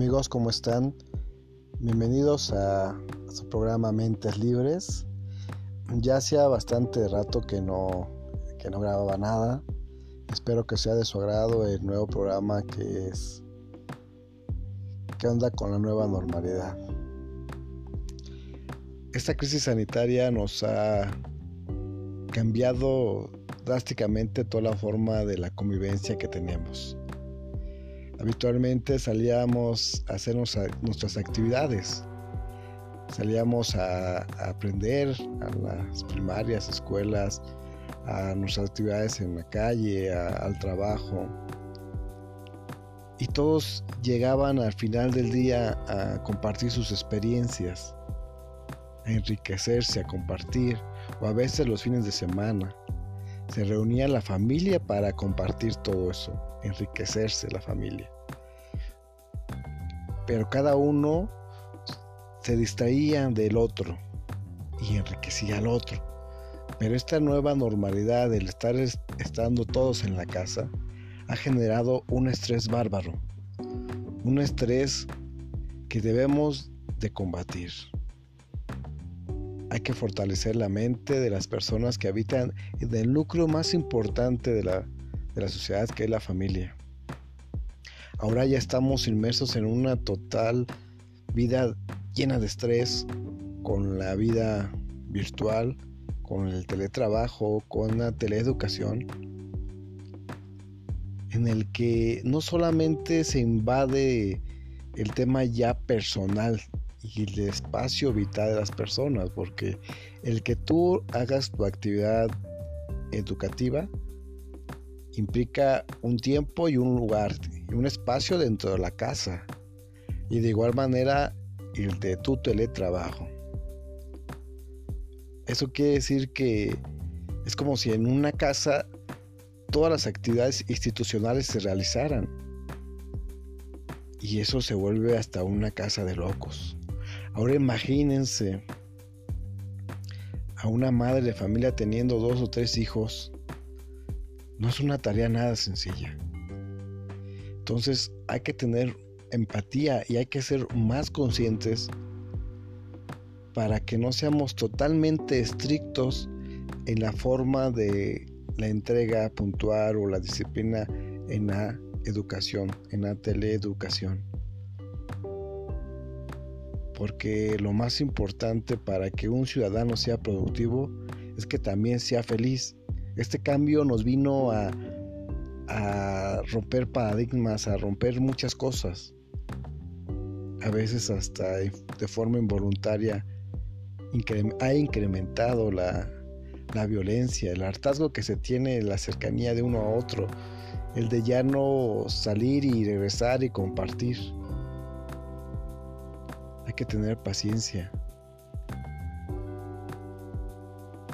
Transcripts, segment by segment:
Amigos, ¿cómo están? Bienvenidos a, su programa Mentes Libres. Ya hacía bastante rato que no, que no grababa nada. Espero que sea de su agrado el nuevo programa que es ¿Qué onda con la nueva normalidad? Esta crisis sanitaria nos ha cambiado drásticamente toda la forma de la convivencia que teníamos habitualmente salíamos a hacer nuestras actividades. Salíamos a, aprender a las primarias, escuelas, a nuestras actividades en la calle, al trabajo. Y todos llegaban al final del día a compartir sus experiencias, a enriquecerse, a compartir, o a veces los fines de semana. Se reunía la familia para compartir todo eso, enriquecerse la familia. Pero cada uno se distraía del otro y enriquecía al otro. Pero esta nueva normalidad del estar estando todos en la casa ha generado un estrés bárbaro. Un estrés que debemos de combatir. Hay que fortalecer la mente de las personas que habitan en el núcleo más importante de la, de la sociedad, que es la familia. Ahora ya estamos inmersos en una total vida llena de estrés, con la vida virtual, con el teletrabajo, con la teleeducación, en el que no solamente se invade el tema ya personal, y el espacio vital de las personas, porque el que tú hagas tu actividad educativa implica un tiempo y un lugar y un espacio dentro de la casa y de igual manera el de tu teletrabajo. Eso quiere decir que es como si en una casa todas las actividades institucionales se realizaran. Y eso se vuelve hasta una casa de locos. Ahora imagínense a una madre de familia teniendo dos o tres hijos. No es una tarea nada sencilla. Entonces hay que tener empatía y hay que ser más conscientes para que no seamos totalmente estrictos en la forma de la entrega puntual o la disciplina en la educación, en la teleeducación porque lo más importante para que un ciudadano sea productivo es que también sea feliz. Este cambio nos vino a, romper paradigmas, a romper muchas cosas. A veces hasta de forma involuntaria ha incrementado la, la violencia, el hartazgo que se tiene, la cercanía de uno a otro, el de ya no salir y regresar y compartir. Hay que tener paciencia.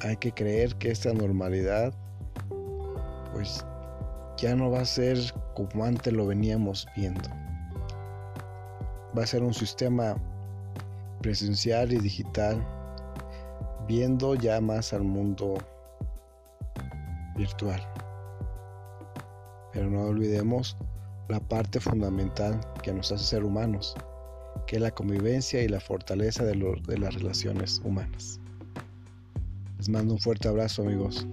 Hay que creer que esta normalidad pues ya no va a ser como antes lo veníamos viendo. Va a ser un sistema presencial y digital viendo ya más al mundo virtual. Pero no olvidemos la parte fundamental que nos hace ser humanos, que la convivencia y la fortaleza de, de las relaciones humanas. Les mando un fuerte abrazo amigos.